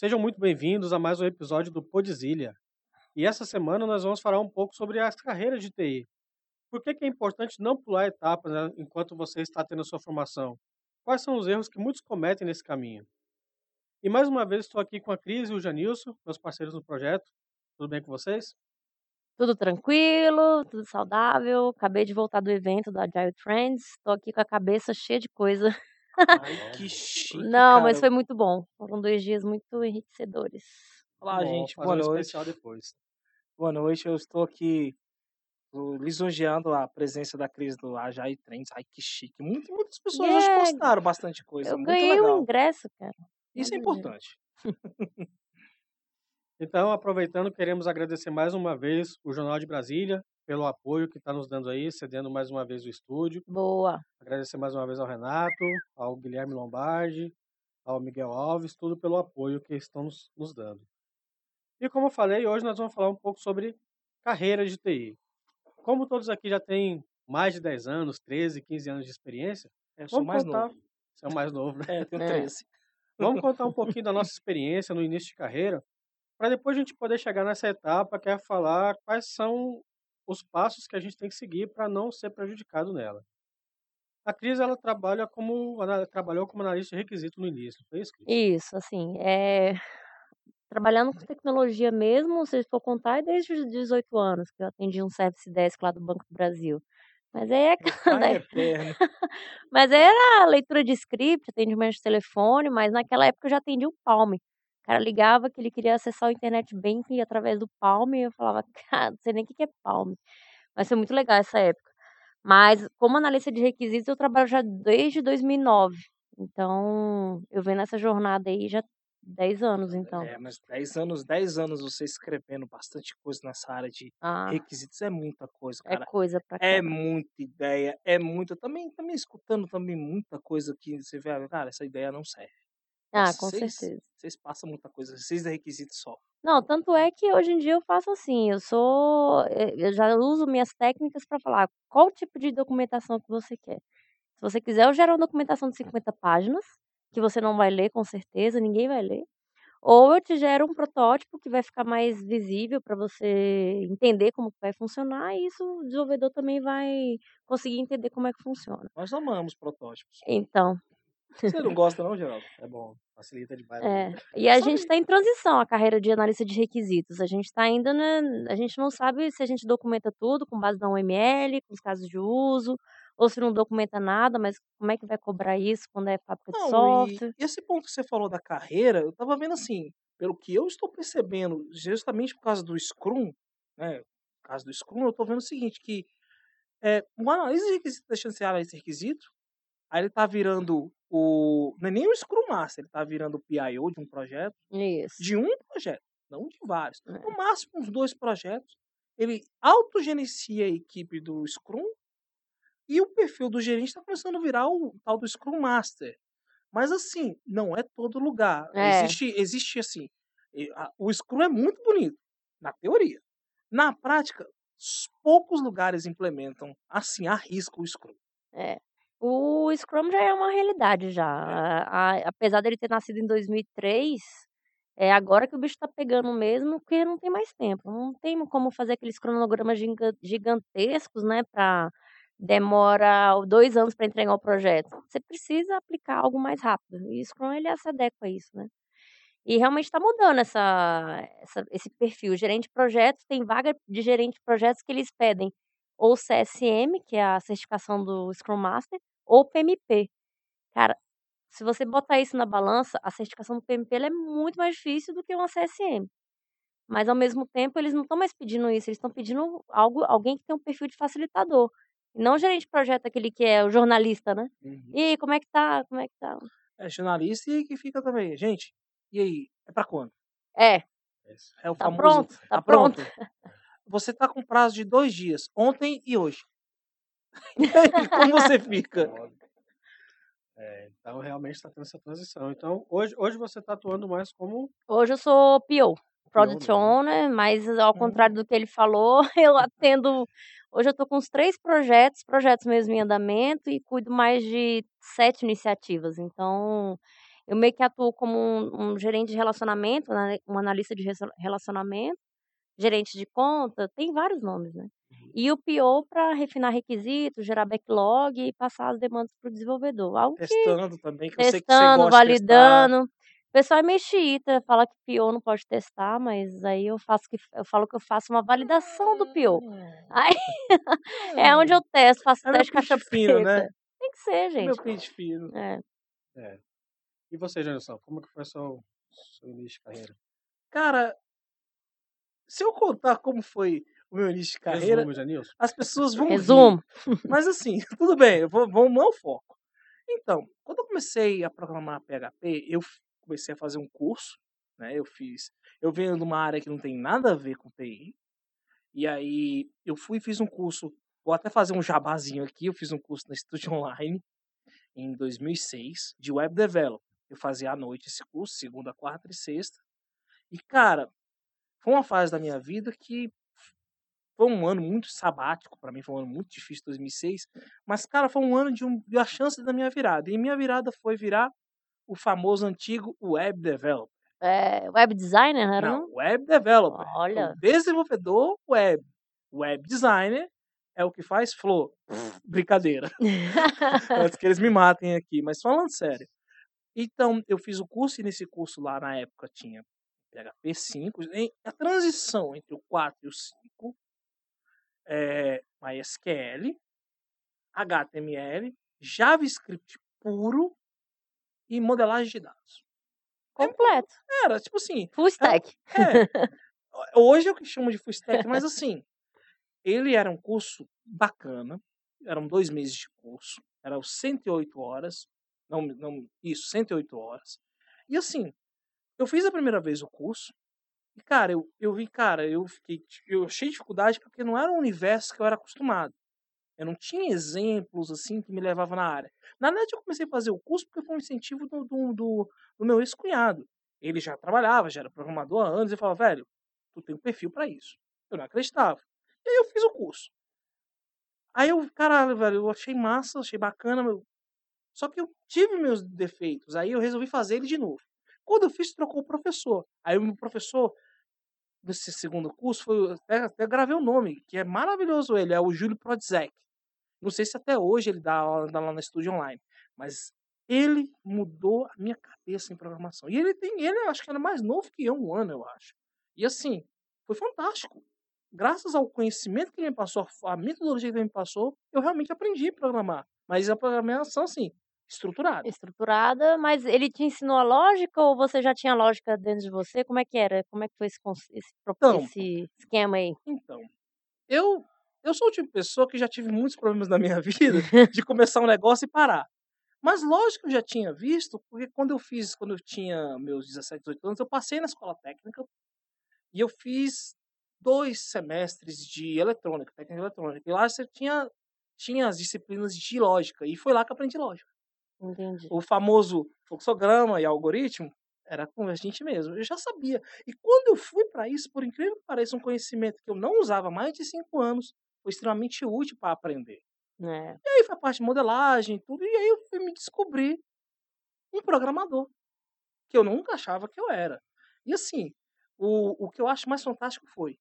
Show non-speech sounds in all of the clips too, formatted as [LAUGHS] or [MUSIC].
Sejam muito bem-vindos a mais um episódio do Podzilha. E essa semana nós vamos falar um pouco sobre as carreiras de TI. Por que, é importante não pular etapas né, enquanto você está tendo a sua formação? Quais são os erros que muitos cometem nesse caminho? E mais uma vez estou aqui com a Cris e o Janilson, meus parceiros no projeto. Tudo bem com vocês? Tudo tranquilo, tudo saudável. Acabei de voltar do evento da Agile Trends. Estou aqui com a cabeça cheia de coisa. Ai, que chique, Não, mas cara. foi muito bom. Foram dois dias muito enriquecedores. Olá, Bom, gente. Boa um noite. depois. Boa noite. Eu estou aqui lisonjeando a presença da Cris do Agile Trends. Ai, que chique. Muito- muitas pessoas hoje Yeah. postaram bastante coisa. Eu Muito ganhei um legal. ingresso, cara. Isso é importante. [LAUGHS] Então, aproveitando, queremos agradecer mais uma vez o Jornal de Brasília pelo apoio que está nos dando aí, cedendo mais uma vez o estúdio. Boa. Agradecer mais uma vez ao Renato, ao Guilherme Lombardi, ao Miguel Alves, tudo pelo apoio que estão nos, nos dando. E como eu falei, hoje nós vamos falar um pouco sobre carreira de TI. Como todos aqui já têm mais de 10 anos, 13, 15 anos de experiência, Eu sou mais contar. novo. Você é o mais novo, né? É, tenho É. 13. Vamos [LAUGHS] contar um pouquinho da nossa experiência no início de carreira, para depois a gente poder chegar nessa etapa que é falar quais são os passos que a gente tem que seguir para não ser prejudicado nela. A Cris ela trabalha como ana- trabalhou como analista de requisito no início, foi isso? Cris? Isso, assim, é... trabalhando com tecnologia mesmo, se for contar, é desde os 18 anos que eu atendi um Service Desk lá do Banco do Brasil. Mas aí é né? [LAUGHS] Mas era leitura de script, atendimento de telefone, mas naquela época eu já atendi o Palm. O cara ligava que ele queria acessar o internet banking através do Palm e eu falava, [LAUGHS] cara, não sei nem o que é Palm. Mas foi muito legal essa época. Mas como analista de requisitos eu trabalho já desde 2009. Então, eu venho nessa jornada aí já 10 anos, então. É, mas 10 anos, 10 anos você escrevendo bastante coisa nessa área de Ah, requisitos é muita coisa, é cara. coisa pra É muita ideia, é muita. Também, também escutando também muita coisa que você vê, ah, cara, essa ideia não serve. Ah, Nossa, com vocês, certeza. vocês passam muita coisa, vocês é requisito só. Não, tanto é que hoje em dia eu faço assim, eu sou, eh, eu já uso minhas técnicas para falar qual tipo de documentação que você quer. Se você quiser, eu gero uma documentação de 50 páginas, que você não vai ler com certeza, ninguém vai ler. Ou eu te gero um protótipo que vai ficar mais visível para você entender como vai funcionar, e isso o desenvolvedor também vai conseguir entender como é que funciona. Nós amamos protótipos. Então, Você não gosta não, Geraldo? É bom, facilita demais É, e a gente está em transição a carreira de analista de requisitos. A gente está ainda, né, a gente não sabe se a gente documenta tudo com base na UML, com os casos de uso, ou se não documenta nada, mas como é que vai cobrar isso quando é fábrica de não, e software? esse ponto que você falou da carreira, eu tava vendo assim, pelo que eu estou percebendo, justamente por causa do Scrum, né, por causa do Scrum, eu tô vendo o seguinte, que é, um analista de requisito deixando de ser analista de requisito, aí ele tá virando o, não é nem o Scrum Master, ele tá virando o PIO de um projeto, Isso. de um projeto, não de vários. É. No máximo, uns dois projetos. Ele autogerencia a equipe do Scrum e o perfil do gerente está começando a virar o tal do Scrum Master. Mas assim, não é todo lugar. É. Existe, existe assim, a- o Scrum é muito bonito, na teoria. Na prática, poucos lugares implementam assim, arriscam o Scrum. É. O Scrum já é uma realidade já. A- a- apesar dele ter nascido em 2003, é agora que o bicho tá pegando mesmo, porque não tem mais tempo. Não tem como fazer aqueles cronogramas giga- gigantescos, né, para demora dois anos para entregar o projeto. Você precisa aplicar algo mais rápido. E o Scrum ele se adequa a isso, né? E realmente está mudando essa, essa- esse perfil. Gerente de projetos, tem vaga de gerente de projetos que eles pedem ou CSM, que é a certificação do Scrum Master, ou PMP. Cara, se você botar isso na balança, a certificação do PMP é muito mais difícil do que uma CSM. Mas ao mesmo tempo, eles não estão mais pedindo isso, eles estão pedindo algo, alguém que tem um perfil de facilitador. Não o gerente de projeto, aquele que é o jornalista, né? E aí, como é que tá? Como é que tá? É jornalista e que fica também. Gente, e aí? É para quando? É, É o tá famoso. pronto, tá Tá pronto? pronto. Você tá com prazo de dois dias, ontem e hoje. Aí, [LAUGHS] como você fica? É, então realmente está tendo essa transição. Então hoje, hoje você está atuando mais como Hoje eu sou PO, Product mesmo. Owner, mas ao contrário do que ele falou, [LAUGHS] eu atendo. Hoje eu tô com uns três projetos, projetos mesmo em andamento, e cuido mais de sete iniciativas. Então, Eu meio que atuo como um, um gerente de relacionamento, né, um analista de relacionamento, gerente de conta, tem vários nomes, né? E o PO para refinar requisitos, gerar backlog e passar as demandas para o desenvolvedor. Algo que Testando também, que eu sei que você testando, gosta de validando. O pessoal é meio xiita, fala que PO não pode testar, mas aí eu faço que eu falo que eu faço uma validação do PO. Hum, Aí [LAUGHS] é onde hum. eu testo, faço É meu teste caixa fino, né? Tem que ser, É meu gente. pente fino. É. É. E você, Janilson, como que foi seu, seu início de carreira? Cara, se eu contar como foi o meu início de carreira, Resumo, Janilson. as pessoas vão rir. Resumo. Mas assim, [LAUGHS] tudo bem, eu vou, vamos ao foco. Então, quando eu comecei a programar PHP, eu comecei a fazer um curso, né? Eu fiz, eu venho de uma área que não tem nada a ver com TI. E aí eu fui e fiz um curso, vou até fazer um jabazinho aqui, eu fiz um curso na Estúdio Online em 2006 de web development. Eu fazia à noite esse curso, segunda, quarta e sexta. E cara, foi uma fase da minha vida que foi um ano muito sabático para mim, foi um ano muito difícil 2006, mas cara, foi um ano de, um, de a chance da minha virada. E minha virada foi virar o famoso antigo web developer. É, web designer, não era Não, não? web developer. Olha. o desenvolvedor web. Web designer é o que faz Flow. [LAUGHS] Brincadeira. [LAUGHS] Antes que eles me matem aqui, mas falando sério. Então, eu fiz o curso e nesse curso lá na época tinha PHP 5, em- a transição entre o 4 e o 5, é, MySQL, HTML, JavaScript puro e modelagem de dados. Completo. Era, tipo assim, Full stack. é, [LAUGHS] hoje é o que chamo de full stack, mas assim, ele era um curso bacana, eram dois meses de curso, eram 108 horas, não, não, isso, 108 horas. E assim, eu fiz a primeira vez o curso, e cara, eu, eu vi, cara, eu fiquei, eu achei dificuldade porque não era um universo que eu era acostumado. Eu não tinha exemplos assim que me levavam na área. Na verdade, eu comecei a fazer o curso porque foi um incentivo do, do, do, do meu ex-cunhado. Ele já trabalhava, já era programador há anos, e falava, velho, tu tem um perfil para isso. Eu não acreditava. E aí eu fiz o curso. Aí eu, caralho, velho, eu achei massa, achei bacana, meu. Só que eu tive meus defeitos. Aí eu resolvi fazer ele de novo. Quando eu fiz, trocou o professor. Aí o professor desse segundo curso foi. Até, até gravei o nome, que é maravilhoso ele, é o Júlio Prodzek. Não sei se até hoje ele dá aula lá na estúdio online. Mas ele mudou a minha cabeça em programação. E ele tem, ele acho que era mais novo que eu, um ano, eu acho. E assim, foi fantástico. Graças ao conhecimento que ele me passou, a metodologia que ele me passou, eu realmente aprendi a programar. Mas a programação, assim, estruturada. Estruturada, mas ele te ensinou a lógica ou você já tinha lógica dentro de você? Como é que era? Como é que foi esse, esse, Então. esse esquema aí? Então, eu, eu sou o tipo de pessoa que já tive muitos problemas na minha [LAUGHS] vida [LAUGHS] de começar um negócio e parar. Mas lógico eu já tinha visto, porque quando eu fiz, quando eu tinha meus 17, 18 anos, eu passei na escola técnica e eu fiz dois semestres de eletrônica, técnica eletrônica. E lá você tinha, tinha as disciplinas de lógica, e foi lá que eu aprendi lógica. Entendi. O famoso fluxograma e algoritmo era com a gente mesmo. Eu já sabia. E quando eu fui para isso, por incrível que pareça, um conhecimento que eu não usava há mais de cinco anos, foi extremamente útil para aprender. É. E aí foi a parte de modelagem e tudo, e aí eu fui me descobrir um programador, que eu nunca achava que eu era. E assim, o, o que eu acho mais fantástico foi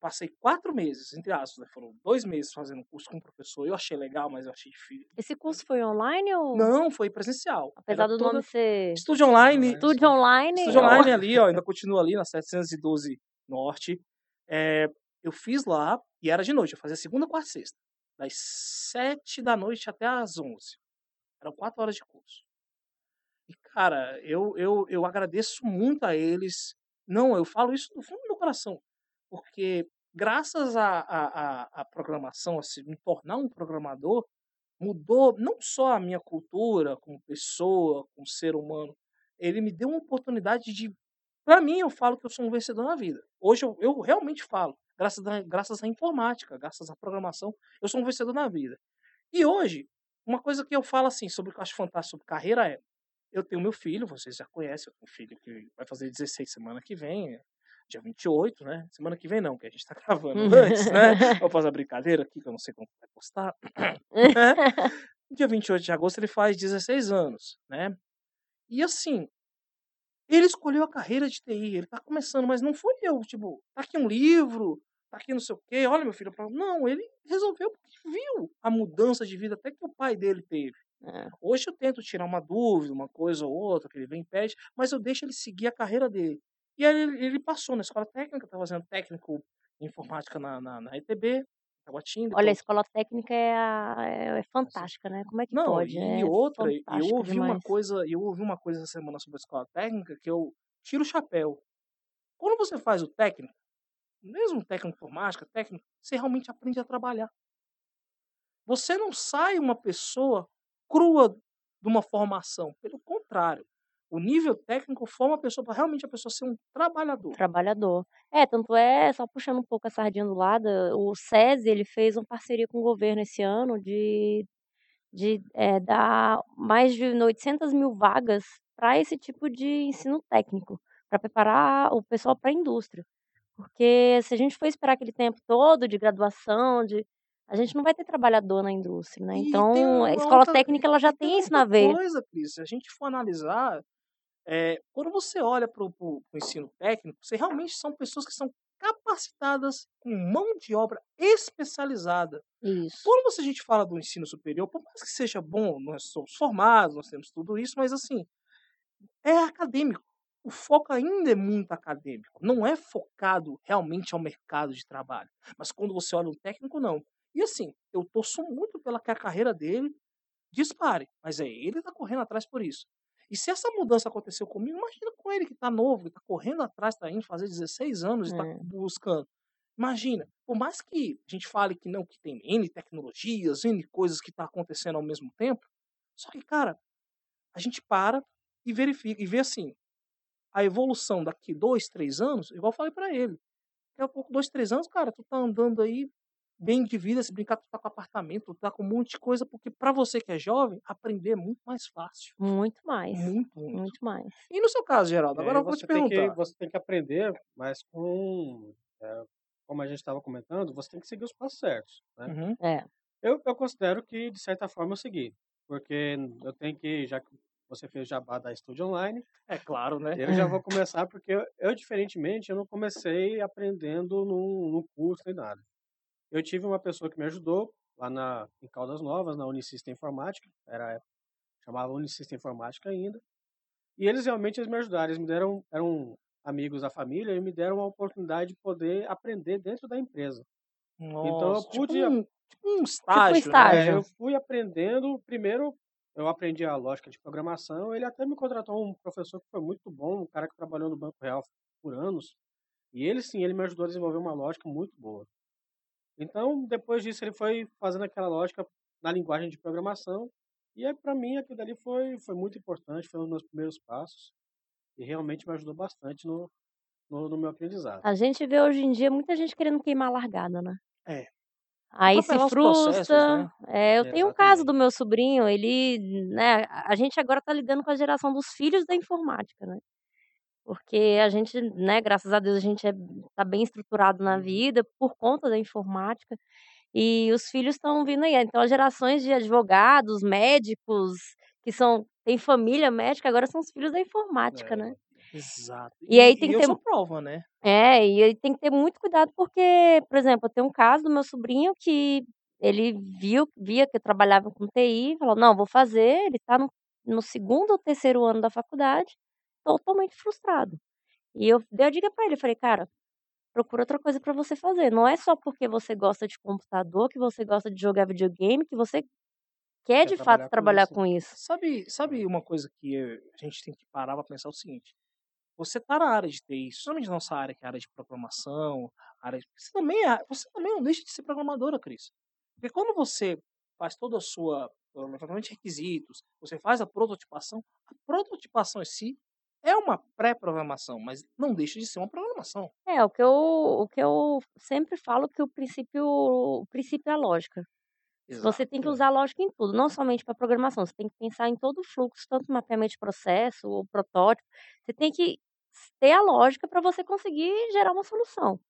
passei quatro meses, entre aspas, né, foram dois meses fazendo um curso com um professor, eu achei legal, mas eu achei difícil. Esse curso foi online ou Não, foi presencial. apesar Era do toda- nome ser Estúdio online, Estúdio Online? Estúdio online ali, ó, ainda continua ali na 712 Norte. É, eu fiz lá e era de noite, eu fazia segunda, quarta e sexta. Das 7 da noite até as 11. Eram quatro horas de curso. E, cara, eu, eu, eu agradeço muito a eles. Não, eu falo isso do fundo do meu coração. Porque graças à a, a, a, programação, a se me tornar um programador, mudou não só a minha cultura como pessoa, como ser humano. Ele me deu uma oportunidade de. Para mim, eu falo que eu sou um vencedor na vida. Hoje eu, eu realmente falo, graças, a, graças à informática, graças à programação, eu sou um vencedor na vida. E hoje, uma coisa que eu falo assim, sobre o que eu acho fantástico sobre carreira é: eu tenho meu filho, vocês já conhecem, eu tenho um filho que vai fazer 16 semana que vem, dia 28, né? Semana que vem não, que a gente tá [LAUGHS] gravando antes, né? Vou fazer a brincadeira aqui, que eu não sei como vai postar. [LAUGHS] né? Dia 28 de agosto ele faz 16 anos, né? E assim, ele escolheu a carreira de TI, ele tá começando, mas não foi eu, tipo, tá aqui um livro, tá aqui não sei o quê, olha meu filho, não, ele resolveu porque viu a mudança de vida até que o pai dele teve. É. Hoje eu tento tirar uma dúvida, uma coisa ou outra, que ele vem e pede, mas eu deixo ele seguir a carreira dele. E aí ele, ele passou na escola técnica, tá fazendo técnico em informática na, na, na ETB, Taguatinga. Olha, a escola técnica é, a- é, é fantástica, né? Como é que Não, pode? e É outra, eu ouvi uma coisa, eu ouvi uma coisa essa semana sobre a escola técnica que eu tiro o chapéu. Quando você faz o técnico, mesmo técnico informática, técnico, você realmente aprende a trabalhar. Você não sai uma pessoa crua de uma formação, pelo contrário. O nível técnico forma a pessoa para realmente a pessoa ser um trabalhador. Trabalhador. É, tanto é, só puxando um pouco a sardinha do lado, o SESI, ele fez uma parceria com o governo esse ano de, de eh, dar mais de 800 mil vagas para esse tipo de ensino técnico, para preparar o pessoal para a indústria. Porque se a gente for esperar aquele tempo todo de graduação, de, a gente não vai ter trabalhador na indústria, né? E Então, a escola outra, técnica ela já tem tem isso na veia. coisa, Cris, se a gente for analisar, é, quando você olha para o ensino técnico, você realmente são pessoas que são capacitadas com mão de obra especializada. Isso. Quando você, a gente fala do ensino superior, por mais que seja bom, nós somos formados, nós temos tudo isso, mas assim, é acadêmico. O foco ainda é muito acadêmico. Não é focado realmente ao mercado de trabalho. Mas quando você olha um técnico, não. E assim, eu torço muito pela que a carreira dele dispare. Mas é ele que está correndo atrás por isso. E se essa mudança aconteceu comigo, imagina com ele que está novo, que está correndo atrás, está indo fazer 16 anos e está É. buscando. Imagina, por mais que a gente fale que não, que tem N tecnologias, N coisas que está acontecendo ao mesmo tempo, só que, cara, a gente para e verifica, e vê assim, a evolução daqui dois, três anos, igual eu falei para ele. Daqui a pouco, dois, três anos, cara, tu tá andando aí bem de vida, se brincar, tu tá com apartamento, tu tá com um monte de coisa, porque para você que é jovem, aprender é muito mais fácil. Muito mais. Muito, muito. Muito mais. E no seu caso, Geraldo, agora aí eu vou te você tem que, perguntar. você tem que aprender, mas com, é, como a gente estava comentando, você tem que seguir os passos certos, né? Uhum. É. Eu, eu considero que, de certa forma, eu segui. Porque eu tenho que, já que você fez jabá da Estúdio Online, É claro, né? eu já vou começar, porque eu, eu, diferentemente, eu não comecei aprendendo num, num curso nem nada. Eu tive uma pessoa que me ajudou lá na, em Caldas Novas, na Unisystem Informática, era, chamava Unisystem Informática ainda, e eles realmente eles me ajudaram, eles me deram, eram amigos da família e me deram a oportunidade de poder aprender dentro da empresa. Então eu Nossa, tipo pude um, tipo um estágio, né? estágio. É, eu fui aprendendo. Primeiro, eu aprendi a lógica de programação. Ele até me contratou um professor que foi muito bom, um cara que trabalhou no Banco Real por anos. E ele sim, ele me ajudou a desenvolver uma lógica muito boa. Então, depois disso, ele foi fazendo aquela lógica na linguagem de programação. E aí, para mim, aquilo dali foi, foi muito importante, foi um dos meus primeiros passos. E realmente me ajudou bastante no, no, no meu aprendizado. A gente vê hoje em dia muita gente querendo queimar a largada, né? É. Aí se frustra. né? É, eu tenho um caso do meu sobrinho, ele, né, a gente agora tá lidando com a geração dos filhos da informática, né? Porque a gente, né, graças a Deus, a gente é, tá bem estruturado na Uhum. vida por conta da informática. E os filhos estão vindo aí. Então, as gerações de advogados, médicos, que são, têm família médica, agora são os filhos da informática, É, né? Exato. E aí tem e que ter prova, né? É, e aí tem que ter muito cuidado porque, por exemplo, eu tenho um caso do meu sobrinho que ele viu, via que eu trabalhava com TI, falou, não, vou fazer, ele tá no, no segundo ou terceiro ano da faculdade, totalmente frustrado. E eu dei a dica pra ele, falei, cara, procura outra coisa pra você fazer. Não é só porque você gosta de computador, que você gosta de jogar videogame, que você quer Quer de fato trabalhar com trabalhar isso. com isso. Sabe, sabe uma coisa que a gente tem que parar pra pensar o seguinte? Você tá na área de TI, na nossa área, que é a área de programação, área de... você também é, você também não deixa de ser programadora, Cris. Porque quando você faz toda a sua, provavelmente requisitos, você faz a prototipação, a prototipação em si é uma pré-programação, mas não deixa de ser uma programação. É, o que eu, o que eu sempre falo que o princípio, o princípio é a lógica. Você tem que usar a lógica em tudo, não somente para programação. Você tem que pensar em todo o fluxo, tanto mapeamento de processo, ou protótipo. Você tem que ter a lógica para você conseguir gerar uma solução.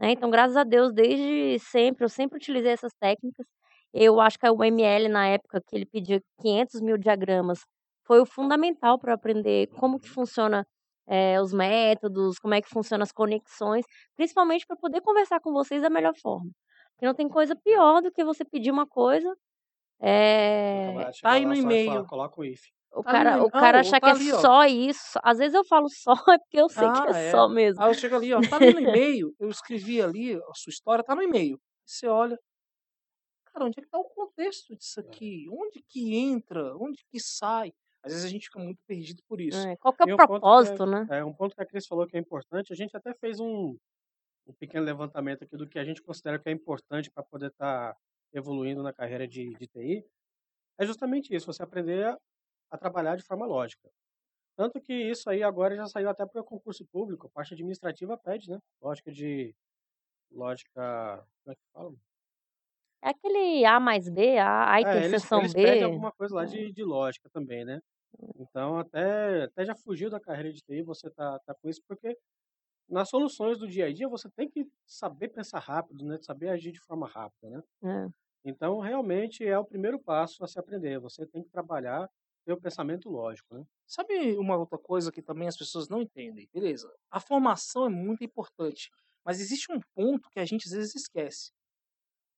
né? Então, graças a Deus, desde sempre, eu sempre utilizei essas técnicas. Eu acho que o ML, na época que ele pedia 500 mil diagramas, foi o fundamental para aprender como que funciona eh, os métodos, como é que funcionam as conexões, principalmente para poder conversar com vocês da melhor forma. Porque não tem coisa pior do que você pedir uma coisa, aí lá no e-mail. coloca o if. o Tá cara o cara não, achar que tá é ali, ó. só isso. Às vezes eu falo só [LAUGHS] é porque eu sei que Ah, é é. só mesmo. Aí eu chego ali, ó, tá ali no [LAUGHS] e-mail, eu escrevi ali, a sua história tá no e-mail. Você olha, cara, onde é que tá o contexto disso É. aqui? Onde que entra? Onde que sai? Às vezes a gente fica muito perdido por isso. É, qual que é E o um que propósito, né? é, é um ponto que a Cris falou que é importante, a gente até fez um, um pequeno levantamento aqui do que a gente considera que é importante para poder estar evoluindo na carreira de, de TI. É justamente isso, você aprender a, a trabalhar de forma lógica. Tanto que isso aí agora já saiu até para o concurso público, a parte administrativa pede, né? Lógica de. Lógica. Como é que fala? É aquele A mais B, A, A É, eles, interseção eles pedem B. alguma coisa lá de, de lógica também, né? Então, até, até já fugiu da carreira de TI, você tá, tá com isso, porque nas soluções do dia a dia você tem que saber pensar rápido, né? Saber agir de forma rápida, né? É. Então, realmente é o primeiro passo a se aprender. Você tem que trabalhar ter o pensamento lógico, né? Sabe uma outra coisa que também as pessoas não entendem? Beleza, a formação é muito importante, mas existe um ponto que a gente às vezes esquece.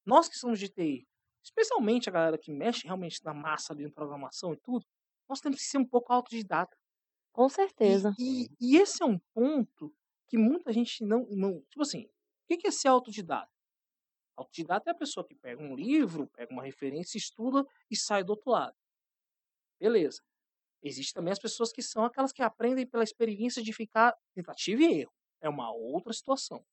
Nós que somos de TI, especialmente a galera que mexe realmente na massa ali programação e tudo, nós temos que ser um pouco autodidata. Com E, certeza. e, e esse é um ponto que muita gente não, não. Tipo assim, o que que é ser autodidata? Autodidata é a pessoa que pega um livro, pega uma referência, estuda e sai do outro lado. Beleza. Existem também as pessoas que são aquelas que aprendem pela experiência de ficar tentativa e erro. É uma outra situação.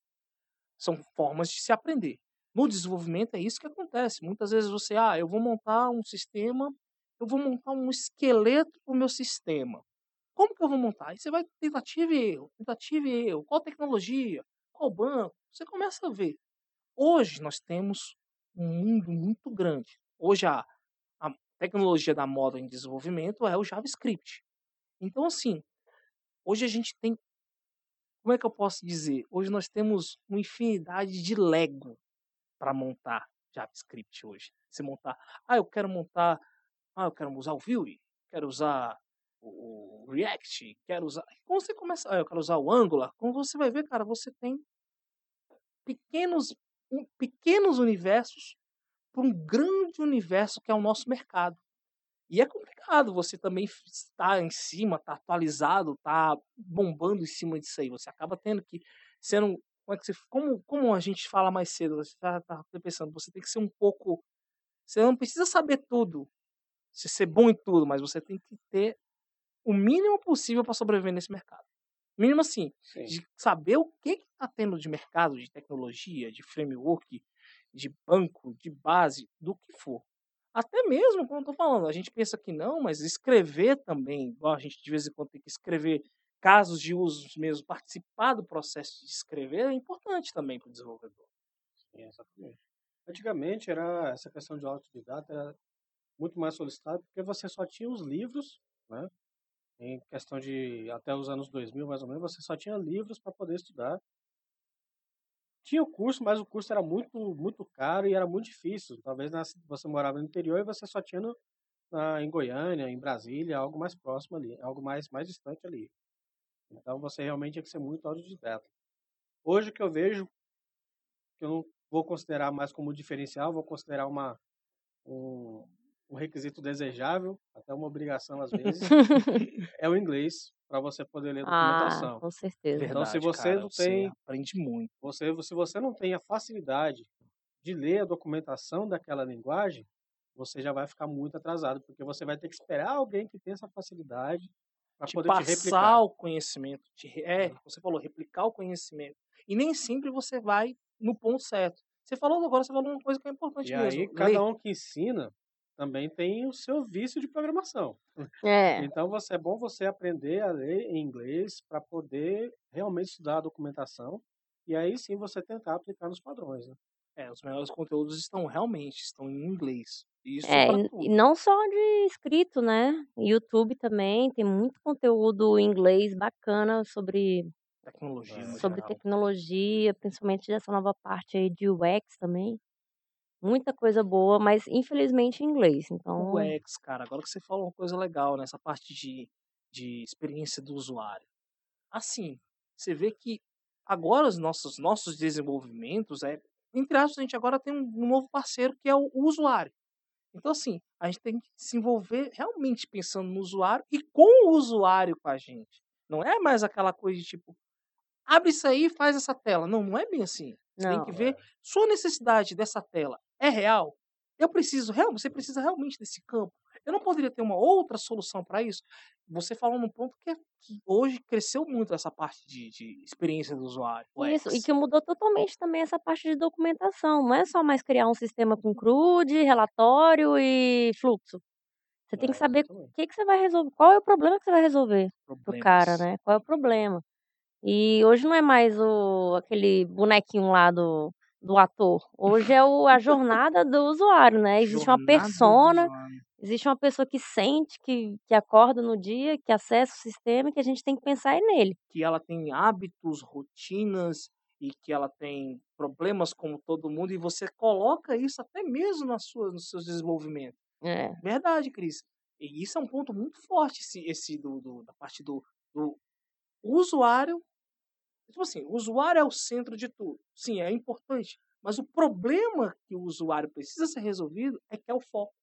São formas de se aprender. No desenvolvimento é isso que acontece. Muitas vezes você, ah, eu vou montar um sistema, eu vou montar um esqueleto para o meu sistema. Como que eu vou montar? Aí você vai tentativa e erro, tentativa e erro. Qual tecnologia? Qual banco? Você começa a ver. Hoje nós temos um mundo muito grande. Hoje a, a tecnologia da moda em desenvolvimento é o JavaScript. Então, assim, hoje a gente tem. Como é que eu posso dizer? Hoje nós temos uma infinidade de Lego para montar JavaScript hoje. Você montar. Ah, eu quero montar. Ah, eu quero usar o Vue, quero usar o React, quero usar. Quando você começa. Ah, eu quero usar o Angular. Quando você vai ver, cara, você tem pequenos, um- pequenos universos para um grande universo que é o nosso mercado. E é complicado você também estar em cima, estar atualizado, estar bombando em cima disso aí. Você acaba tendo que um. Como, é que você, como, como a gente fala mais cedo, você está pensando, você tem que ser um pouco. Você não precisa saber tudo, ser bom em tudo, mas você tem que ter o mínimo possível para sobreviver nesse mercado. Mínimo assim, Sim. de saber o que está tendo de mercado, de tecnologia, de framework, de banco, de base, do que for. Até mesmo, como eu tô falando, a gente pensa que não, mas escrever também, igual a gente de vez em quando tem que escrever casos de usos mesmo, participar do processo de escrever é importante também para o desenvolvedor. Sim, exatamente. Antigamente era essa questão de autodidata era muito mais solicitada porque você só tinha os livros, né? Em questão de até os anos 2000 mais ou menos, você só tinha livros para poder estudar. Tinha o curso, mas o curso era muito muito caro e era muito difícil. Talvez você morava no interior e você só tinha no, na, em Goiânia, em Brasília, algo mais próximo ali, algo mais mais distante ali. Então você realmente tinha que ser muito autodidata. Hoje o que eu vejo que eu não vou considerar mais como diferencial, vou considerar uma, um, um requisito desejável, até uma obrigação às vezes, [LAUGHS] é o inglês, para você poder ler Ah, documentação. com certeza. Então, se Verdade, você cara, não você tem- aprende muito. Você, se você não tem a facilidade de ler a documentação daquela linguagem, você já vai ficar muito atrasado, porque você vai ter que esperar alguém que tenha essa facilidade para Te te passar replicar. o conhecimento. Te, re- é, você falou, replicar o conhecimento. E nem sempre você vai no ponto certo. Você falou agora, você falou uma coisa que é importante E mesmo. aí, cada um que ensina também tem o seu vício de programação. [LAUGHS] É, Então, você, é bom você aprender a ler em inglês para poder realmente estudar a documentação e aí sim você tentar aplicar nos padrões. Né? É, os melhores conteúdos estão realmente estão em inglês. Isso é, e- não só de escrito, né? YouTube também tem muito conteúdo em inglês bacana sobre, Tecnologia no sobre tecnologia, principalmente dessa nova parte aí de UX também. muita coisa boa, mas infelizmente em inglês. Então, UX, cara, agora que você falou uma coisa legal nessa parte de, de experiência do usuário. Assim, você vê que agora os nossos, nossos desenvolvimentos, é, entre aspas, a gente agora tem um, um novo parceiro que é o, o usuário. Então, assim, a gente tem que se envolver realmente pensando no usuário e com o usuário com a gente. Não é mais aquela coisa de tipo, abre isso aí e faz essa tela. Não, não é bem assim. Você tem que não. ver sua necessidade dessa tela é real. Eu preciso, real, você precisa realmente desse campo. Eu não poderia ter uma outra solução para isso. Você falou num ponto que, é, que hoje cresceu muito essa parte de, de experiência do usuário, Isso, e que mudou totalmente também essa parte de documentação. Não é só mais criar um sistema com CRUD, relatório e fluxo. Você tem que É, saber o que, que você vai resolver, qual é o problema que você vai resolver pro cara, Problemas. né? Qual é o problema? E hoje não é mais o, aquele bonequinho lá do, do ator. Hoje é o, a jornada do usuário, né? Existe uma Jornada do persona. Existe uma pessoa que sente, que, que acorda no dia, que acessa o sistema e que a gente tem que pensar é nele. Que ela tem hábitos, rotinas e que ela tem problemas como todo mundo e você coloca isso até mesmo na sua, nos seus desenvolvimentos. É. Verdade, Cris. E isso é um ponto muito forte, esse, esse do, do- da parte do, do usuário. Tipo assim, o usuário é o centro de tudo. Sim, é importante. Mas o problema que o usuário precisa ser resolvido é que é o foco.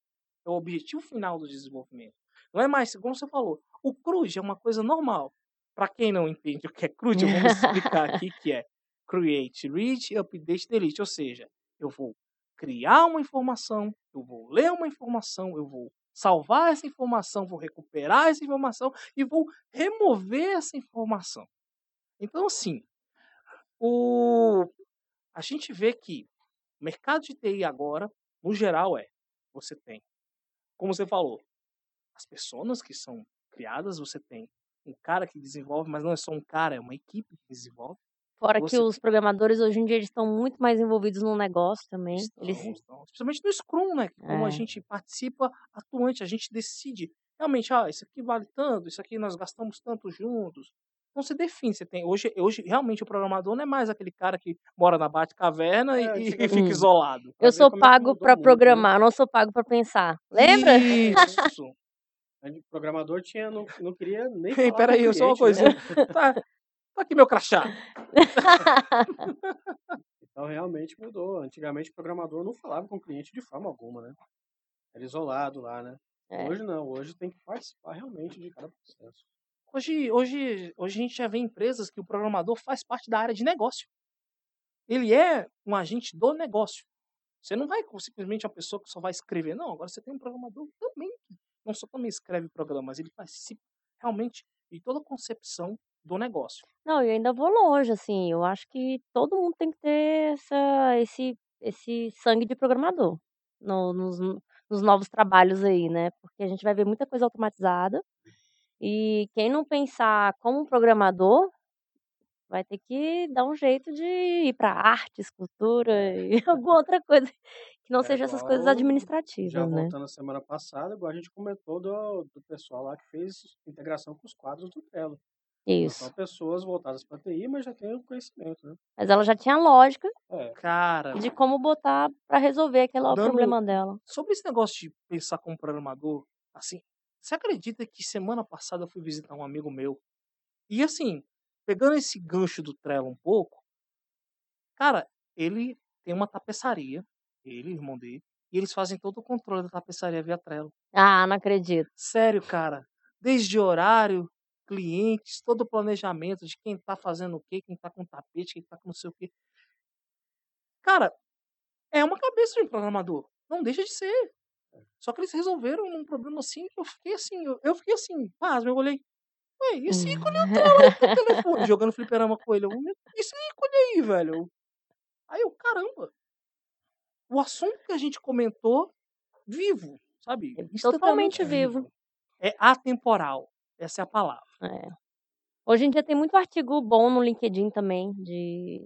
É o objetivo final do desenvolvimento. Não é mais, como você falou, o CRUD é uma coisa normal. Para quem não entende o que é CRUD, eu vou explicar aqui [LAUGHS] que é Create, Read, Update, Delete. Ou seja, eu vou criar uma informação, eu vou ler uma informação, eu vou salvar essa informação, vou recuperar essa informação e vou remover essa informação. Então, assim, o... a gente vê que o mercado de TI agora, no geral, é você tem, como você falou, as pessoas que são criadas, você tem um cara que desenvolve, mas não é só um cara, é uma equipe que desenvolve. Fora que Você os programadores hoje em dia eles estão muito mais envolvidos no negócio também. Eles, Estão, estão. Especialmente no Scrum, né? que Como a é, gente participa atuante, a gente decide. Realmente, ah, isso aqui vale tanto, isso aqui nós gastamos tanto juntos. Então você define, você tem. Hoje, hoje realmente o programador não é mais aquele cara que mora na Bate-Caverna É, e, [LAUGHS] e fica Hum. isolado. Eu sou é pago para né? programar, não sou pago para pensar. Lembra? Isso! [LAUGHS] O programador tinha, não, não queria nem [LAUGHS] Ei, peraí, eu só uma cliente, né? coisa. Tá, tá aqui meu crachá. Então realmente mudou. Antigamente o programador não falava com o cliente de forma alguma, né? Era isolado lá, né? É. Hoje não, hoje tem que participar realmente de cada processo. Hoje, hoje, hoje a gente já vê empresas que o programador faz parte da área de negócio. Ele é um agente do negócio. Você não vai simplesmente uma pessoa que só vai escrever. Não, agora você tem um programador também que não só também escreve programas, ele participa realmente de toda a concepção do negócio. Não, eu ainda vou longe, assim. Eu acho que todo mundo tem que ter essa, esse, esse sangue de programador no- nos, nos novos trabalhos aí, né? Porque a gente vai ver muita coisa automatizada. E quem não pensar como um programador vai ter que dar um jeito de ir para arte, escultura É. e [LAUGHS] alguma outra coisa que não É seja essas coisas igual, já administrativas, né? voltando à semana passada, igual a gente comentou do, do pessoal lá que fez integração com os quadros do Trello. Isso. são pessoas voltadas para TI, mas já têm o conhecimento, né? Mas ela já tinha lógica É, Cara, de como botar para resolver aquele dando problema dela. sobre esse negócio de pensar como programador, assim, você acredita que semana passada eu fui visitar um amigo meu e assim, pegando esse gancho do Trello um pouco, cara, ele tem uma tapeçaria, ele, irmão dele, e eles fazem todo o controle da tapeçaria via Trello. Ah, não acredito. Sério, cara, desde horário, clientes, todo o planejamento de quem tá fazendo o quê, quem tá com tapete, quem tá com não sei o quê. Cara, é uma cabeça de um programador. Não deixa de ser. Só que eles resolveram um problema assim que eu fiquei assim, eu, eu fiquei assim, pasmo, eu olhei. Ué, e esse ícone é o Trello no telefone, jogando fliperama com ele. Eu, esse ícone aí, velho. Aí eu, caramba. O assunto que a gente comentou, vivo, sabe? Totalmente Instantaneamente vivo. É atemporal. Essa é a palavra. É. Hoje em dia tem muito artigo bom no LinkedIn também, de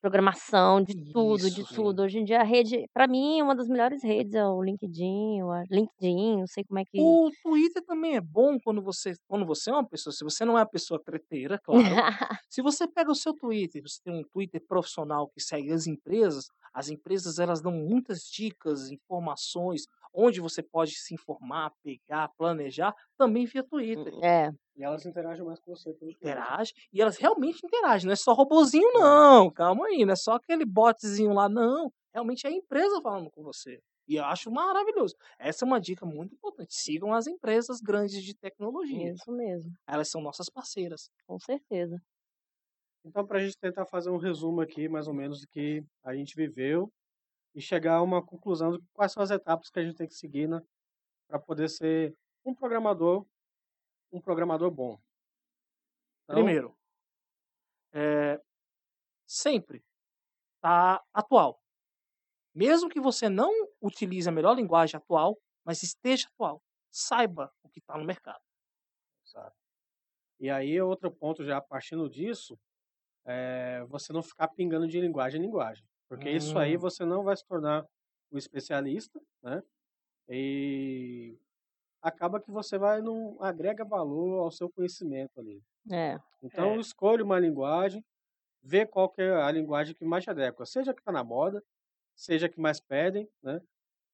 programação, de tudo, de Isso. tudo. Hoje em dia a rede, para mim, uma das melhores redes é o LinkedIn, o LinkedIn, não sei como é que. O Twitter também é bom quando você, quando você é uma pessoa, se você não é uma pessoa treteira, claro. [LAUGHS] se você pega o seu Twitter, você tem um Twitter profissional que segue as empresas, As empresas elas dão muitas dicas, informações, onde você pode se informar, pegar, planejar, também via Twitter. É. E elas interagem mais com você. pelo Twitter. Interage e elas realmente interagem, não é só robozinho não, calma aí, não é só aquele botzinho lá não, realmente é a empresa falando com você. E eu acho maravilhoso. Essa é uma dica muito importante. Sigam as empresas grandes de tecnologia. Isso mesmo, Elas são nossas parceiras. com certeza. Então, para a gente tentar fazer um resumo aqui, mais ou menos, do que a gente viveu e chegar a uma conclusão de quais são as etapas que a gente tem que seguir né, para poder ser um programador, um programador bom. Então, Primeiro, é, sempre tá atual. Mesmo que você não utilize a melhor linguagem atual, mas esteja atual. Saiba o que está no mercado. Exato. E aí, outro ponto, já partindo disso, é você não ficar pingando de linguagem em linguagem. Porque isso aí Hum. você não vai se tornar um especialista, né? E acaba que você vai não agrega valor ao seu conhecimento ali. É, Então, É. escolha uma linguagem, vê qual que é a linguagem que mais te adequa, seja a que está na moda, seja a que mais pedem, né?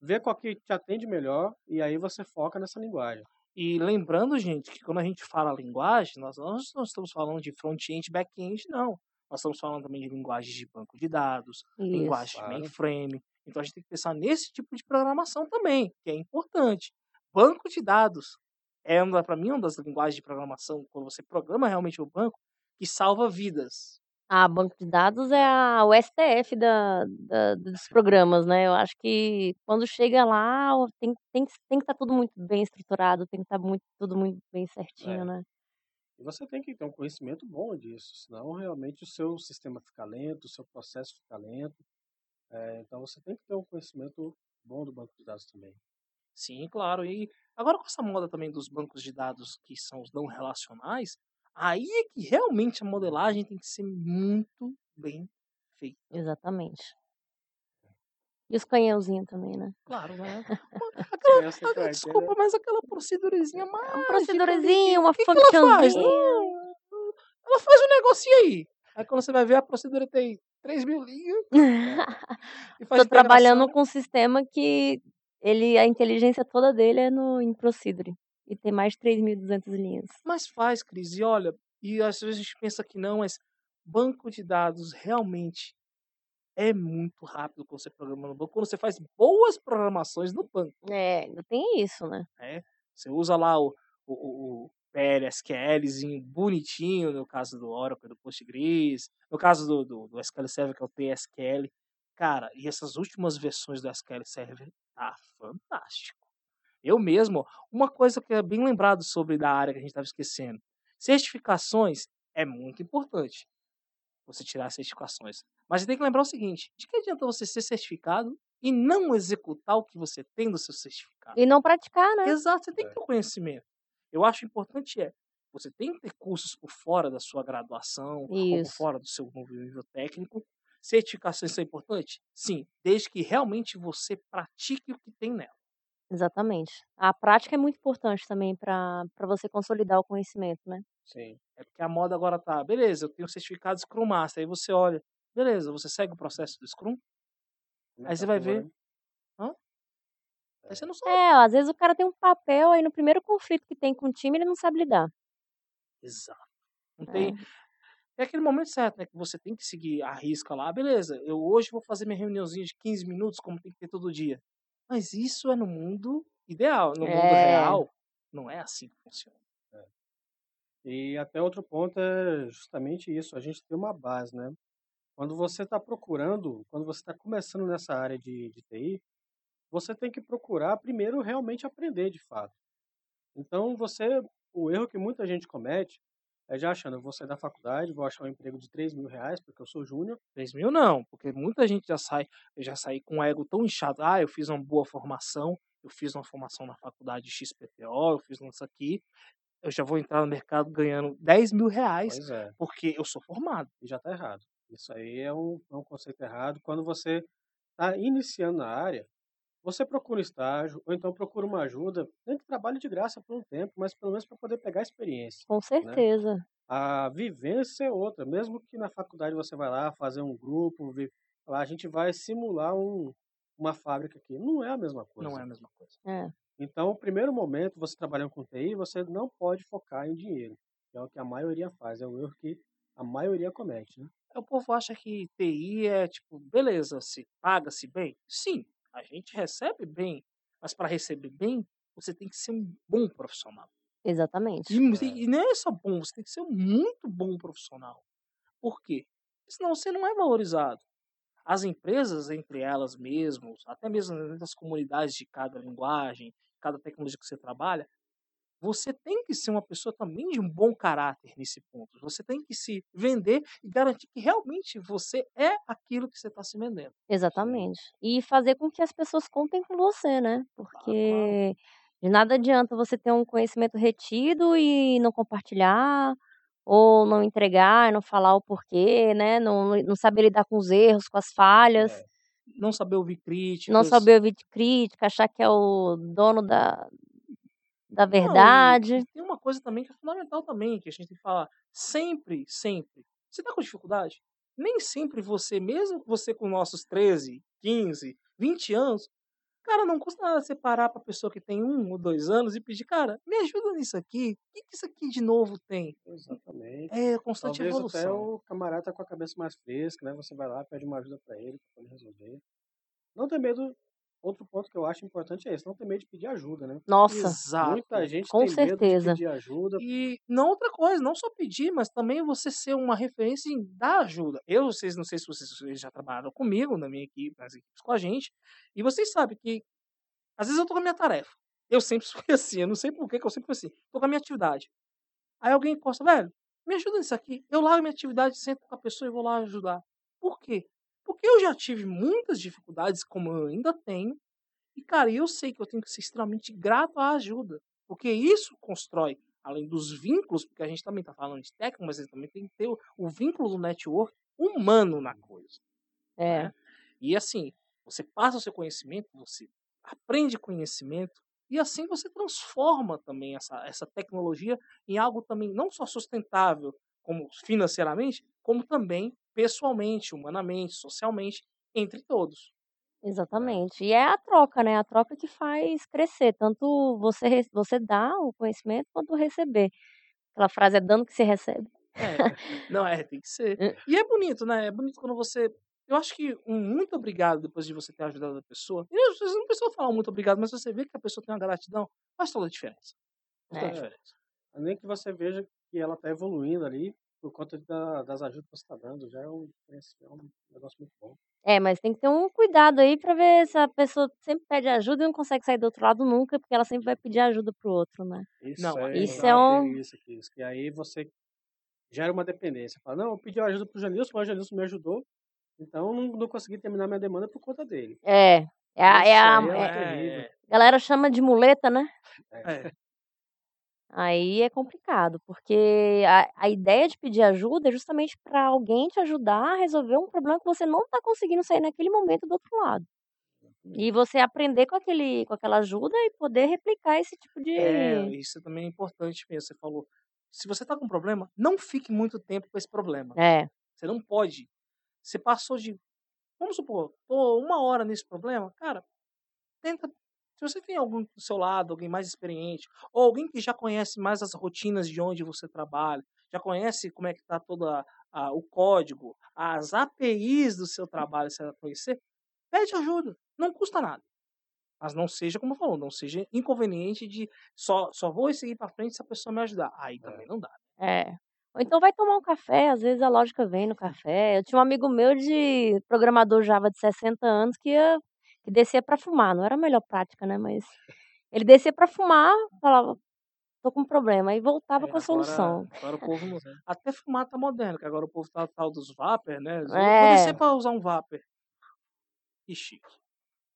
Vê qual que te atende melhor e aí você foca nessa linguagem. E lembrando, gente, que quando a gente fala linguagem, nós não nós estamos falando de front-end, back-end, não. Nós estamos falando também de linguagens de banco de dados, linguagem isso. de Claro. mainframe. Então a gente tem que pensar nesse tipo de programação também, que é importante. Banco de dados é para mim uma das linguagens de programação, quando você programa realmente o banco, que salva vidas. Ah, banco de dados é a, o STF da, da- dos programas, né? Eu acho que quando chega lá, tem, tem, que- tem que estar tudo muito bem estruturado, tem que estar muito, tudo muito bem certinho, É. né? E você tem que ter um conhecimento bom disso, senão realmente o seu sistema fica lento, o seu processo fica lento. É, então você tem que ter um conhecimento bom do banco de dados também. Sim, claro. E agora com essa moda também dos bancos de dados que são os não relacionais, aí é que realmente a modelagem tem que ser muito bem feita. Exatamente. E os canhãozinhos também, né? Claro, né? [LAUGHS] Aquela, Ah, Desculpa, mas aquela procedurezinha É um mágica procedurezinho, uma que, que ela faz? Não, ela faz um negocinho aí. Aí quando você vai ver, a procedura tem 3 mil linhas [LAUGHS] e faz Tô trabalhando com um sistema que ele, a inteligência toda dele é no em Procedure. E tem mais de 3.200 linhas. Mas faz, Cris. E olha, e às vezes a gente pensa que não, mas banco de dados realmente é muito rápido quando você programa no banco. Quando você faz boas programações no banco, É, ainda tem isso, né? né? Você usa lá o, o, o, o PLSQLzinho bonitinho, no caso do Oracle, do Postgres, no caso do, do, do SQL Server, que é o TSQL. Cara, e essas últimas versões do SQL Server tá fantástico. Eu mesmo, uma coisa que é bem lembrado sobre da área que a gente estava esquecendo. Certificações é muito importante. Você tirar as certificações. Mas você tem que lembrar o seguinte: de que adianta você ser certificado e não executar o que você tem do seu certificado? E não praticar, né? Exato, você tem que É. ter o conhecimento. Eu acho importante é, você tem que ter cursos por fora da sua graduação, ou por Isso. fora do seu nível técnico. Certificações são importantes? Sim, desde que realmente você pratique o que tem nela. Exatamente. A prática é muito importante também para você consolidar o conhecimento, né? Sim. É porque a moda agora tá, beleza, eu tenho certificado Scrum Master, aí você olha, beleza, você segue o processo do Scrum, é aí que você tá vai ver, tua, né? aí você não sabe. É, às vezes o cara tem um papel aí no primeiro conflito que tem com o time, ele não sabe lidar. Exato. Não tem, É, É aquele momento certo, né? Que você tem que seguir a risca lá. Beleza, eu hoje vou fazer minha reuniãozinha de 15 minutos, como tem que ter todo dia. Mas isso é no mundo ideal. No mundo É. real, não é assim que funciona. E até outro ponto é justamente isso, a gente tem uma base, né? Quando você está procurando, quando você está começando nessa área de, de TI, você tem que procurar primeiro realmente aprender de fato. Então você, o erro que muita gente comete é já achando, eu vou sair da faculdade, vou achar um emprego de 3 mil reais porque eu sou júnior, 3 mil não, porque muita gente já sai, eu já saí com o ego tão inchado. Ah, eu fiz uma boa formação, eu fiz uma formação na faculdade XPTO, eu fiz isso aqui. Eu já vou entrar no mercado ganhando 10 mil reais é, porque eu sou formado. e já está errado. Isso aí é um, é um conceito errado. Quando você está iniciando na área, você procura estágio, ou então procura uma ajuda, nem que trabalhe de graça por um tempo, mas pelo menos para poder pegar experiência. com certeza. A vivência é outra, mesmo que na faculdade você vai lá fazer um grupo, Falar, a gente vai simular um, uma fábrica aqui. Não é a mesma coisa. Não é a mesma coisa. É. Então, o primeiro momento, você trabalhando com TI, você não pode focar em dinheiro. É o que a maioria faz. É o erro que a maioria comete, né? O povo acha que TI é tipo, beleza, se paga-se bem. Sim, a gente recebe bem, mas para receber bem, você tem que ser um bom profissional. Exatamente. E, e não é só bom, você tem que ser um muito bom profissional. Por quê? Senão você não é valorizado. As empresas, entre elas mesmas, até mesmo nas comunidades de cada linguagem, cada tecnologia que você trabalha, você tem que ser uma pessoa também de um bom caráter nesse ponto. Você tem que se vender e garantir que realmente você é aquilo que você está se vendendo. Exatamente. E fazer com que as pessoas contem com você, né? Claro. Porque de nada adianta você ter um conhecimento retido e não compartilhar, ou não entregar, não falar o porquê, né? Não, não saber lidar com os erros, com as falhas, É, não saber ouvir não críticas. saber ouvir crítica, achar que é o dono da, da Não, verdade. e tem uma coisa também que é fundamental também, que a gente tem que falar. Sempre, sempre. Você está com dificuldade? Nem sempre você, mesmo você com nossos 13, 15, 20 anos, cara, não custa nada você parar para a pessoa que tem um ou dois anos e pedir, cara, me ajuda nisso aqui. O que, que isso aqui de novo tem? Exatamente. É constante Talvez até evolução. o camarada tá com a cabeça mais fresca, né? Você vai lá, pede uma ajuda para ele, para ele resolver. Não ter medo. Outro ponto que eu acho importante é esse, não ter medo de pedir ajuda, né? Nossa, Muita Exato. gente com tem medo de certeza. pedir ajuda. E não outra coisa, não só pedir, mas também você ser uma referência em dar ajuda. Eu, vocês, não sei se vocês, vocês já trabalharam comigo, na minha equipe, nas equipes com a gente, e vocês sabem que às vezes eu tô com a minha tarefa. Eu sempre [LAUGHS] fui assim, eu não sei por que eu sempre fui assim. Tô com a minha atividade. Aí alguém encosta, velho, me ajuda nisso aqui. Eu largo a minha atividade, sento com a pessoa e vou lá ajudar. Por quê? Porque eu já tive muitas dificuldades, como eu ainda tenho, e, cara, eu sei que eu tenho que ser extremamente grato à ajuda. Porque isso constrói, além dos vínculos, porque a gente também está falando de técnico, mas a gente também tem que ter o, o vínculo do network humano na coisa. É, Né? E assim, você passa o seu conhecimento, você aprende conhecimento, e assim você transforma também essa, essa tecnologia em algo também não só sustentável, como financeiramente, como também pessoalmente, humanamente, socialmente, entre todos. exatamente. E é a troca, né? A troca que faz crescer. Tanto você, você dá o conhecimento quanto receber. Aquela frase é dando que se recebe. É, [LAUGHS] não é, tem que ser. É. E é bonito, né? É bonito quando você. Eu acho que um muito obrigado depois de você ter ajudado a pessoa. E às vezes não precisa falar um muito obrigado, mas você vê que a pessoa tem uma gratidão, faz toda a diferença. Faz toda a É. diferença. Nem que você veja que ela tá evoluindo ali por conta da- das ajudas que você está dando. Já é um, é um negócio muito bom. É, mas tem que ter um cuidado aí pra ver se a pessoa sempre pede ajuda e não consegue sair do outro lado nunca, porque ela sempre vai pedir ajuda pro outro, né? Isso Não, é, Isso é um- isso aqui, isso que aí você gera uma dependência. Fala, não, eu pedi ajuda pro Janilson, mas o Janilson me ajudou, então não, não consegui terminar minha demanda por conta dele. É. É a, é a, é é- galera chama de muleta, né? É. Aí é complicado, porque a, a ideia de pedir ajuda é justamente para alguém te ajudar a resolver um problema que você não está conseguindo sair naquele momento do outro lado. E você aprender com, aquele, com aquela ajuda e poder replicar esse tipo de. É, isso também é importante mesmo. Você falou. Se você tá com um problema, não fique muito tempo com esse problema. É, Você não pode. Você passou de. Vamos supor, tô uma hora nesse problema, cara, tenta. Se você tem alguém do seu lado, alguém mais experiente, ou alguém que já conhece mais as rotinas de onde você trabalha, já conhece como é que tá todo o código, as APIs do seu trabalho, você vai conhecer, pede ajuda. Não custa nada. Mas não seja, como falou, não seja inconveniente de só, só vou seguir para frente se a pessoa me ajudar. Aí também não dá. é. Ou então vai tomar um café, às vezes a lógica vem no café. Eu tinha um amigo meu de programador Java de 60 anos que, ia, que descia para fumar. Não era a melhor prática, né? Mas ele descia para fumar, falava, tô com um problema, e voltava É, com a solução. Agora o povo não. Até fumar tá moderno, que agora o povo tá tal dos vapor, né? Eu É. Vou descer pra usar um vapor. Que chique.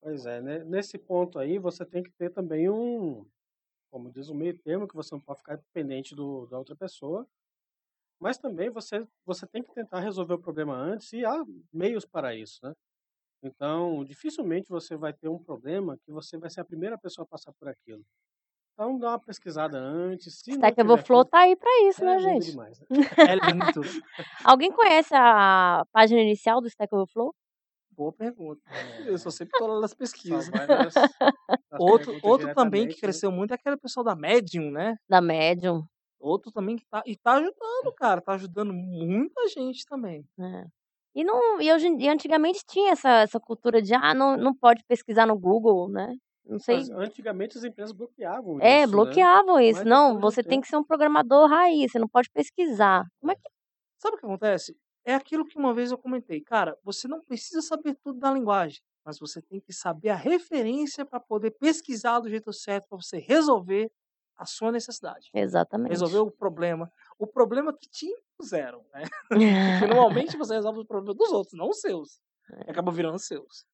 Pois é, né? Nesse ponto aí você tem que ter também um, como diz o meio termo, que você não pode ficar dependente do, da outra pessoa, mas também você, você tem que tentar resolver o problema antes e há meios para isso, né? Então, dificilmente você vai ter um problema que você vai ser a primeira pessoa a passar por aquilo. Então, dá uma pesquisada antes. Se Stack tiver Overflow como- tá aí pra isso, é né, gente? demais, né? [LAUGHS] É lindo. Alguém conhece a página inicial do Stack Overflow? Boa pergunta. É. Eu sou sempre tô lá nas Só pesquisas. nas nas Outro outro também que né. cresceu muito é aquele pessoal da Medium, né. Da Medium. Outro também que tá e tá ajudando, cara, tá ajudando muita gente também. É. E não e hoje e antigamente tinha essa essa cultura de: "Ah, não não pode pesquisar no Google", né. Não sei Mas antigamente as empresas bloqueavam É, isso, né. bloqueavam isso. Mas "Não, você tem que ser um programador raiz, você não pode pesquisar". Como é que Sabe o que acontece? É aquilo que uma vez eu comentei, cara, você não precisa saber tudo da linguagem, mas você tem que saber a referência para poder pesquisar do jeito certo para você resolver a sua necessidade. Exatamente. Resolver o problema. O problema que te impuseram, né. [LAUGHS] Porque [LAUGHS] normalmente você resolve o problema dos outros, não os seus. E É. acaba virando seus.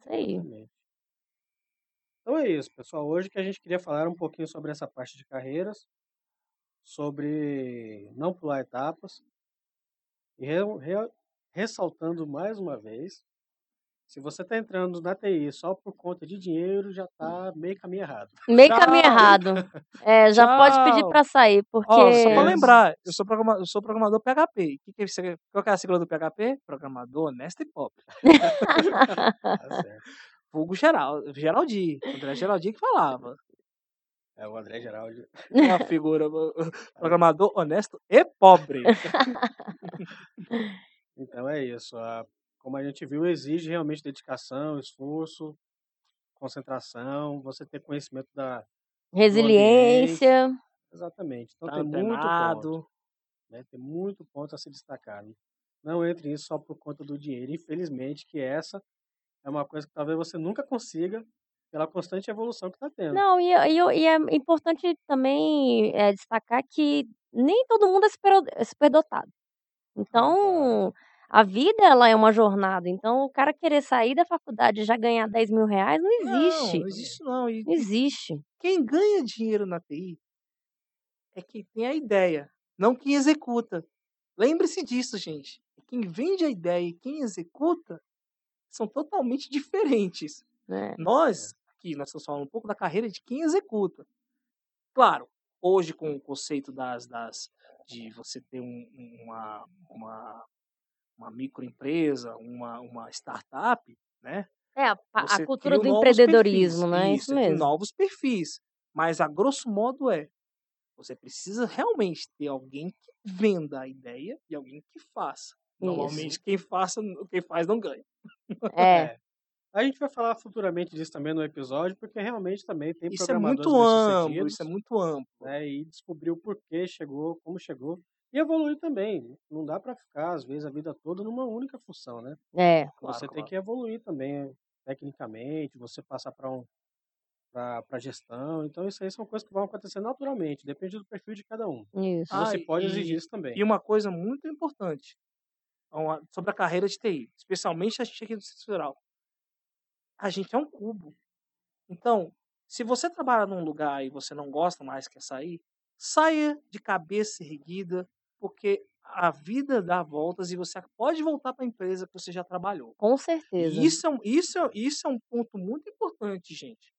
Isso aí. Então é isso, pessoal. Hoje que a gente queria falar um pouquinho sobre essa parte de carreiras, sobre não pular etapas e re re ressaltando mais uma vez, se você está entrando na TI só por conta de dinheiro, já está meio caminho errado. [LAUGHS] Meio caminho Tchau. errado. É, já pode pedir Tchau. para sair, porque Ó, só pra lembrar, eu sou programa eu sou programador PHP. Que que é isso aqui qual que é a sigla do PHP? Programador honesto e pobre. [LAUGHS] Tá certo. Vulgo geral Geraldi, André Geraldi que falava. É o André Geraldi. Uma figura, programador honesto e pobre. [LAUGHS] Então é isso. A como a gente viu, exige realmente dedicação, esforço, concentração, você ter conhecimento da. Resiliência. Exatamente. Então Tá tem muito ponto, né, tem muito ponto a se destacar. Não entre nisso só por conta do dinheiro. Infelizmente que essa é uma coisa que talvez você nunca consiga pela constante evolução que está tendo. Não, e e e é importante também, eh, destacar que nem todo mundo é super é superdotado. Claro. Então, a vida ela é uma jornada, então o cara querer sair da faculdade e já ganhar R$10.000 não Não, existe. não existe não. E Não existe. quem ganha dinheiro na TI é quem tem a ideia, não quem executa. Lembre-se disso, gente. Quem vende a ideia e quem executa são totalmente diferentes. É. É. Nós, aqui nós estamos falando um pouco da carreira de quem executa. Claro, hoje com o conceito das das de você ter um uma uma uma microempresa, uma uma startup, né, É, a a cultura do novos perfis. empreendedorismo, né, isso Isso, tem mesmo. novos perfis. Mas a grosso modo é, você precisa realmente ter alguém que venda a ideia e alguém que faça. Isso. Normalmente quem faça quem faz não ganha. É. [LAUGHS] É. A gente vai falar futuramente disso também no episódio, porque realmente também tem Isso é programadores muito amplo, isso é muito amplo. né, e descobrir o porquê chegou, como chegou, e evoluir também. Não dá para ficar, às vezes, a vida toda numa única função, né? É. Claro, Você tem claro. que evoluir também tecnicamente, você passar para um para gestão. Então, isso aí são coisas que vão acontecer naturalmente, depende do perfil de cada um. Isso. E você Ah, pode exigir e isso também. e uma coisa muito importante, uma sobre a carreira de TI, especialmente a gente aqui do Federal. A gente é um cubo. Então, se você trabalha num lugar e você não gosta mais, quer sair, saia de cabeça erguida, porque a vida dá voltas e você pode voltar para a empresa que você já trabalhou. Com certeza. E isso é um isso é isso é um ponto muito importante, gente.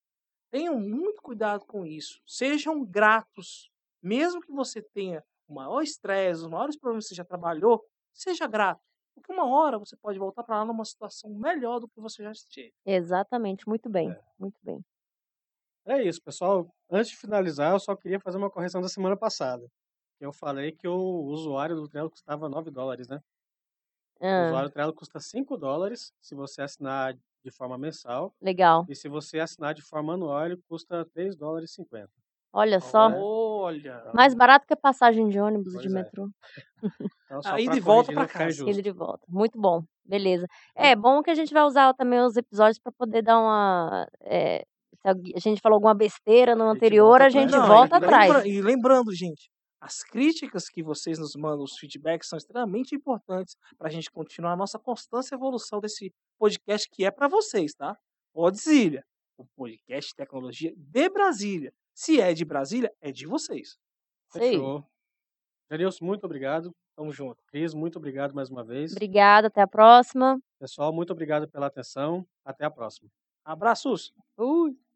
Tenham muito cuidado com isso. Sejam gratos. Mesmo que você tenha o maior estresse, os maiores problemas que você já trabalhou, seja grato. Porque uma hora você pode voltar para lá numa situação melhor do que você já esteve. Exatamente, muito bem, É. muito bem. É isso, pessoal. Antes de finalizar, eu só queria fazer uma correção da semana passada. Eu falei que o usuário do Trello custava 9 dólares, né? O Hã. usuário do Trello custa 5 dólares se você assinar de forma mensal. Legal. E se você assinar de forma anual, ele custa 3 dólares e 50. Olha só. É. Olha. Mais barato que a passagem de ônibus e de Pois é. metrô. [LAUGHS] Então, Aí pra de volta para não casa. Ida de volta. Muito bom. Beleza. É bom que a gente vai usar também os episódios para poder dar uma. eh, se a gente falou alguma besteira no A gente anterior, volta a gente Não, volta e, atrás. lembra- e lembrando, gente, as críticas que vocês nos mandam, os feedbacks, são extremamente importantes para a gente continuar a nossa constância e evolução desse podcast que é para vocês, tá? Podzilha, o podcast de tecnologia de Brasília. Se é de Brasília, é de vocês. Fechou. Janilson, muito obrigado. Tamo junto. Cris, muito obrigado mais uma vez. Obrigada, até a próxima. Pessoal, muito obrigado pela atenção. Até a próxima. Abraços! Ui.